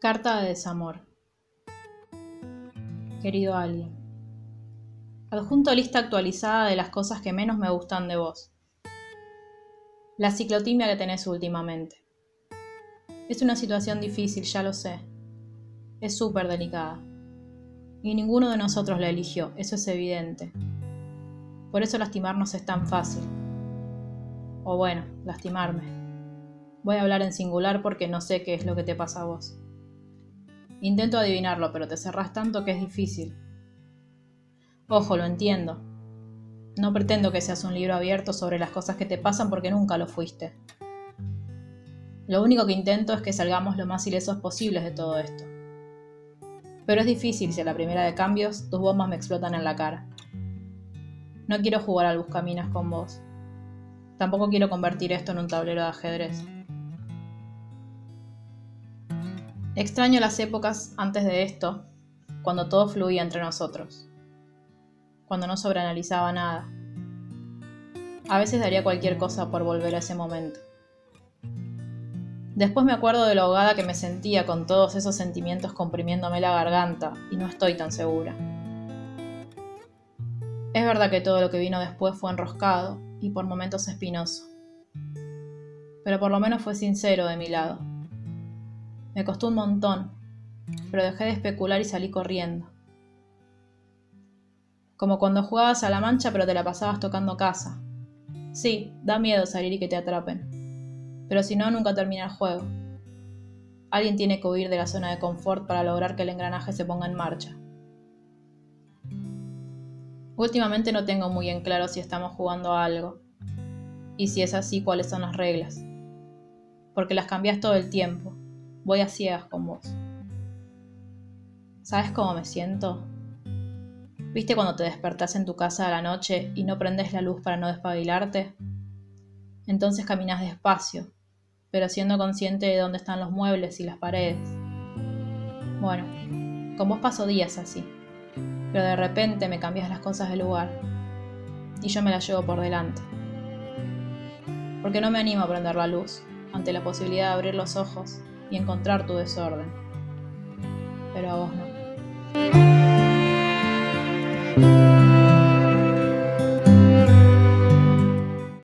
Carta de desamor. Querido alguien, adjunto lista actualizada de las cosas que menos me gustan de vos. La ciclotimia que tenés últimamente. Es una situación difícil, ya lo sé. Es súper delicada. Y ninguno de nosotros la eligió, eso es evidente. Por eso lastimarnos es tan fácil. O bueno, lastimarme. Voy a hablar en singular porque no sé qué es lo que te pasa a vos. Intento adivinarlo, pero te cerrás tanto que es difícil. Ojo, lo entiendo. No pretendo que seas un libro abierto sobre las cosas que te pasan porque nunca lo fuiste. Lo único que intento es que salgamos lo más ilesos posibles de todo esto. Pero es difícil si a la primera de cambios tus bombas me explotan en la cara. No quiero jugar al buscaminas con vos. Tampoco quiero convertir esto en un tablero de ajedrez. Extraño las épocas antes de esto, cuando todo fluía entre nosotros, cuando no sobreanalizaba nada. A veces daría cualquier cosa por volver a ese momento. Después me acuerdo de lo ahogada que me sentía con todos esos sentimientos comprimiéndome la garganta y no estoy tan segura. Es verdad que todo lo que vino después fue enroscado y por momentos espinoso, pero por lo menos fue sincero de mi lado. Me costó un montón, pero dejé de especular y salí corriendo. Como cuando jugabas a la mancha pero te la pasabas tocando casa. Sí, da miedo salir y que te atrapen. Pero si no, nunca termina el juego. Alguien tiene que huir de la zona de confort para lograr que el engranaje se ponga en marcha. Últimamente no tengo muy en claro si estamos jugando a algo. Y si es así, cuáles son las reglas. Porque las cambias todo el tiempo voy a ciegas con vos. ¿Sabes cómo me siento? ¿Viste cuando te despertás en tu casa a la noche y no prendes la luz para no despabilarte? Entonces caminas despacio, pero siendo consciente de dónde están los muebles y las paredes. Bueno, con vos paso días así, pero de repente me cambias las cosas de lugar y yo me las llevo por delante. Porque no me animo a prender la luz ante la posibilidad de abrir los ojos y encontrar tu desorden. Pero a vos no.